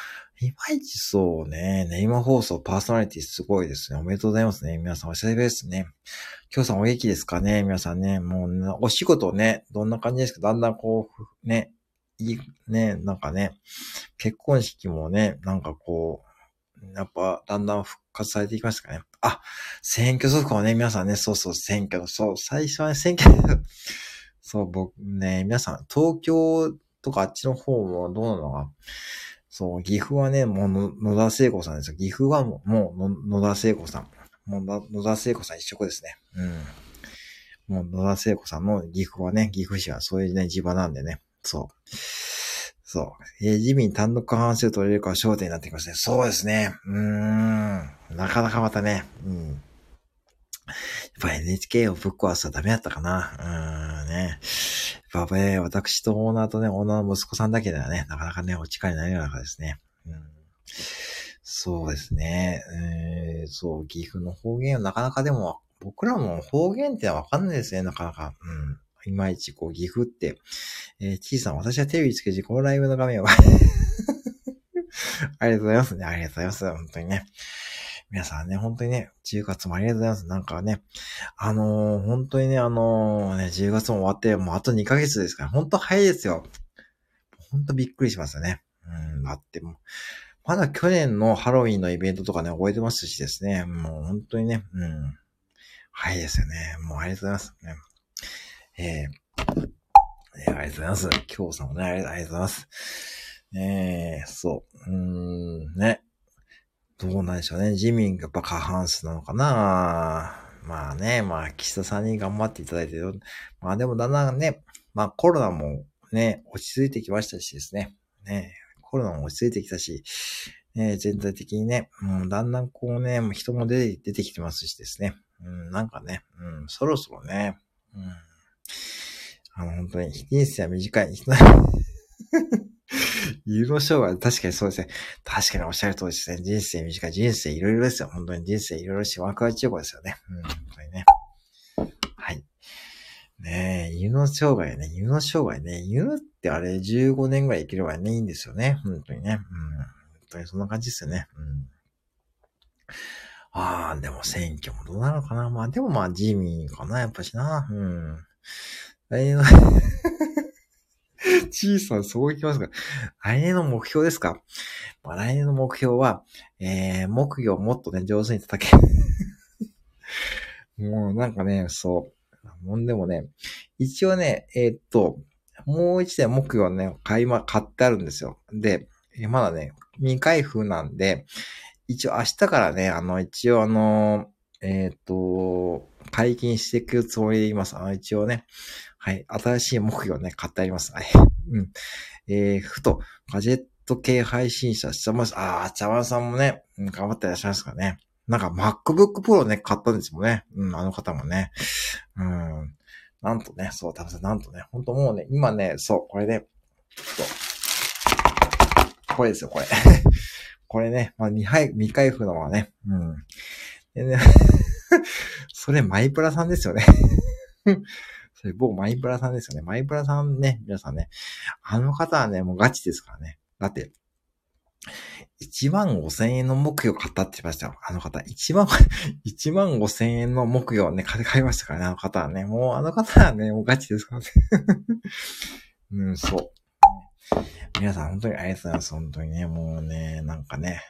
S1: いまいちそうね、ネイマ放送パーソナリティすごいですね。おめでとうございますね。皆さんお久しぶりですね。今日さんお元気ですかね？皆さんね、もう、お仕事ね、どんな感じですか？だんだんこう、ね、いい、ね、なんかね、結婚式もね、なんかこう、やっぱ、だんだん復活されていきましたかね。あ、選挙速報ね、皆さんね、そうそう、選挙、そう、最初はね、選挙、<laughs> そう、僕ね、皆さん、東京とかあっちの方もどうなのか、そう、岐阜はね、もう野田聖子さんですよ。岐阜はもう、野田聖子さん。もう野田聖子さん一色ですね。うん。もう野田聖子さんの岐阜はね、岐阜市はそういうね、地場なんでね。そう。そう。えー、自民単独過半数取れるかは焦点になってきますね。そうですね。うーん。なかなかまたね。うん。やっぱ NHK をぶっ壊すとダメだったかな。うーんね。やっぱね、私とオーナーとね、オーナーの息子さんだけではね、なかなかね、お力になれなかですね。うん、そうですね。えー、そう、岐阜の方言はなかなかでも、僕らも方言ってわかんないですね、なかなか。うん。いまいち、こう、岐阜って。えー、T さん、私はテレビつけて、このライブの画面を <laughs> ありがとうございますね。ありがとうございます。本当にね。皆さんね、本当にね、10月もありがとうございます。なんかね、あのー、本当にね、あのー、ね、10月も終わって、もうあと2ヶ月ですから、本当早いですよ。本当びっくりしますよね。うん、だっても、まだ去年のハロウィンのイベントとかね、覚えてますしですね、もう本当にね、うん、早いですよね。もうありがとうございます。ね、えー、えー、ありがとうございます。今日さんもね、ありがとうございます。えー、そう、うーん、ね。どうなんでしょうね。自民がやっぱ過半数なのかなまあね、まあ、岸田さんに頑張っていただいて。まあでもだんだんね、まあコロナもね、落ち着いてきましたしですね。ね、コロナも落ち着いてきたし、ね、全体的にね、うん、だんだんこうね、人も出て出てきてますしですね。うん、なんかね、うん、そろそろね、うん、あの、本当に、人生は短い。<laughs> 有の生涯、確かにそうですね。確かにおっしゃる通りですね。人生短い。人生いろいろですよ。本当に人生いろいろし、ワクワク中古ですよね。うん、本当にね。はい。ねえ、有の生涯ね、有の生涯ね、有ってあれ15年ぐらい生きればね、いいんですよね。本当にね。うん。本当にそんな感じですよね。うん。ああ、でも選挙もどうなのかな。まあでもまあ自民かな、やっぱしな。うん。<laughs> 小さなそう言ってますが、来年の目標ですか、まあ、来年の目標は、えー、木魚をもっとね、上手に叩け。<laughs> もうなんかね、そう。もんでもね、一応ね、えー、っと、もう一台木魚をね、買いま、買ってあるんですよ。で、まだね、未開封なんで、一応明日からね、あの、一応あの、えっ、と、解禁していくつもりでいます。あの、一応ね、はい。新しい目標ね、買ってあります。はい。うん。えー、ふと、ガジェット系配信者してます。あー、茶碗さんもね、うん、頑張ってらっしゃいますかね。なんか MacBook Pro ね、買ったんですもんね。うん、あの方もね。うん。なんとね、そう、多分なんとね、ほんともうね、今ね、そう、これで、そう。これですよ、これ。<laughs> これね、まあ、未配、未開封のはね、うん。でね <laughs> それマイプラさんですよねそれ某マイプラさんですよね。マイプラさんね、皆さんね。あの方はね、もうガチですからね。だって、1万5千円の木魚買ったって言いましたよ。あの方。1万、<laughs> 1万5千円の木魚ね、買いましたからね、あの方はね。もうあの方はね、もうガチですからね。<laughs> うん、そう。皆さん本当にありがとうございます。本当にね、もうね、なんかね。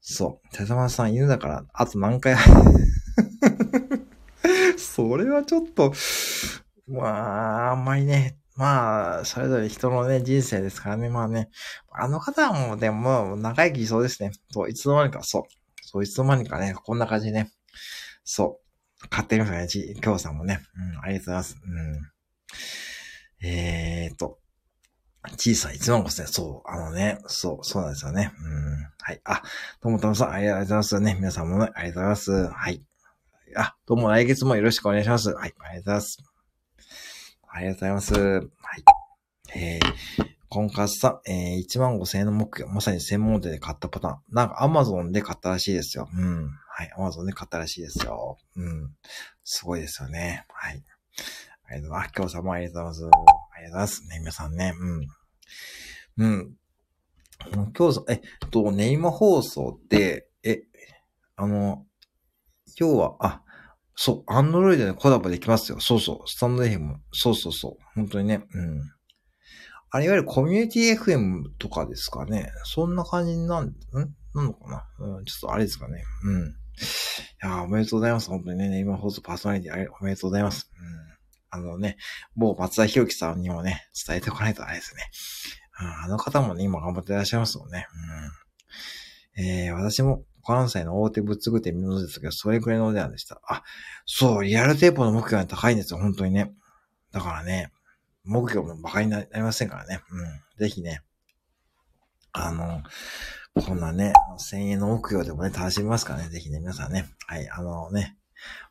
S1: そう。手玉さん犬だから、あと何回 <laughs> それはちょっと、まあ、あんまりね、まあ、それぞれ人のね、人生ですからね。まあね、あの方はもうでも、長生きそうですね。そう、いつの間にか、そう。そう、いつの間にかね、こんな感じでね。そう。買ってる人ね、きょうさんもね。うん、ありがとうございます。うん。えーと。小さい1万5千そう、あのね、そう、そうなんですよね。うん。はい。あ、ともともさん、ありがとうございますね。皆さんもね、ありがとうございます。はい。あ、どうも来月もよろしくお願いします。はい、ありがとうございます。ありがとうございます。はい。えー、婚活さん、えー、1万5千円の目標、まさに専門店で買ったパターン。なんか Amazon で買ったらしいですよ。うん。はい、Amazon で買ったらしいですよ。うん。すごいですよね。はい。ありがとうございます。今日さんもありがとうございます。ありがとうございます。ね、皆さんね。うん。うん。今日さ、えっと、ネイマ放送って、え、あの、今日は、あ、そう、アンドロイドでコラボできますよ。そうそう、スタンド FM。そうそうそう。本当にね。うん。あれ、いわゆるコミュニティ FM とかですかね。そんな感じになん、ん？なのかな、うん、ちょっとあれですかね。うん。いやおめでとうございます。本当にね、今放送パーソナリティ、あれ、おめでとうございます。うん。あのね、某松田博樹さんにもね、伝えておかないとあれですね。あの方もね、今頑張っていらっしゃいますもんね。うん。えー、私も関西の大手物具店見のですけど、それくらいのお値段でした。あ、そう、リアルテープの目標が高いんですよ、本当にね。だからね、目標も馬鹿になりませんからね。うん。ぜひね、あの、こんなね、1000円の目標でもね、楽しみますからね。ぜひね、皆さんね。はい、あのね、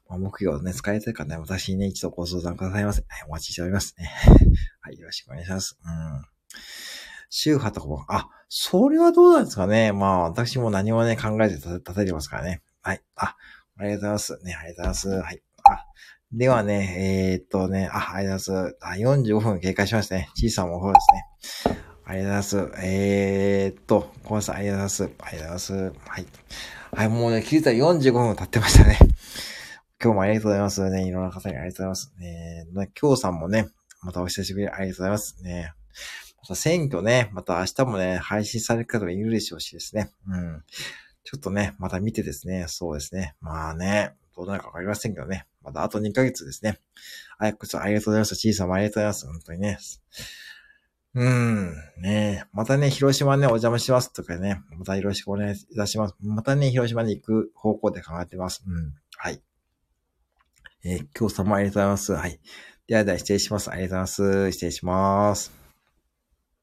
S1: 目標ね、使いたい方ね、私にね、一度ご相談くださいませ。はい、お待ちしておりますね。<laughs> はい、よろしくお願いします。うん。宗派とかも、あ、それはどうなんですかね。まあ、私も何もね、考えて立ててますからね。はい。あ、ありがとうございます。ね、ありがとうございます。はい。あ、ではね、えー、っとね、あ、ありがとうございます。あ、45分経過しましたね。小さなお風呂ですね。ありがとうございます。えー、っと、小林さん、ありがとうございます。ありがとうございます。はい。はい、もうね、気づいたら45分経ってましたね。今日もありがとうございますね。いろんな方にありがとうございます。ね、今日さんもね、またお久しぶりありがとうございますね。選挙ね、また明日もね、配信される方がいるでしょうしですね。うん。ちょっとね、また見てですね、そうですね。まあね、どうなるかわかりませんけどね。またあと2ヶ月ですね。あやくさん、ありがとうございます。ちいさんもありがとうございます。本当にね。うん。ねまたね、広島ね、お邪魔しますとかね。またよろしくお願いいたします。またね、広島に行く方向で考えてます。うん。はい。えー、今日さんもありがとうございます。はい。ではでは失礼します。ありがとうございます。失礼します。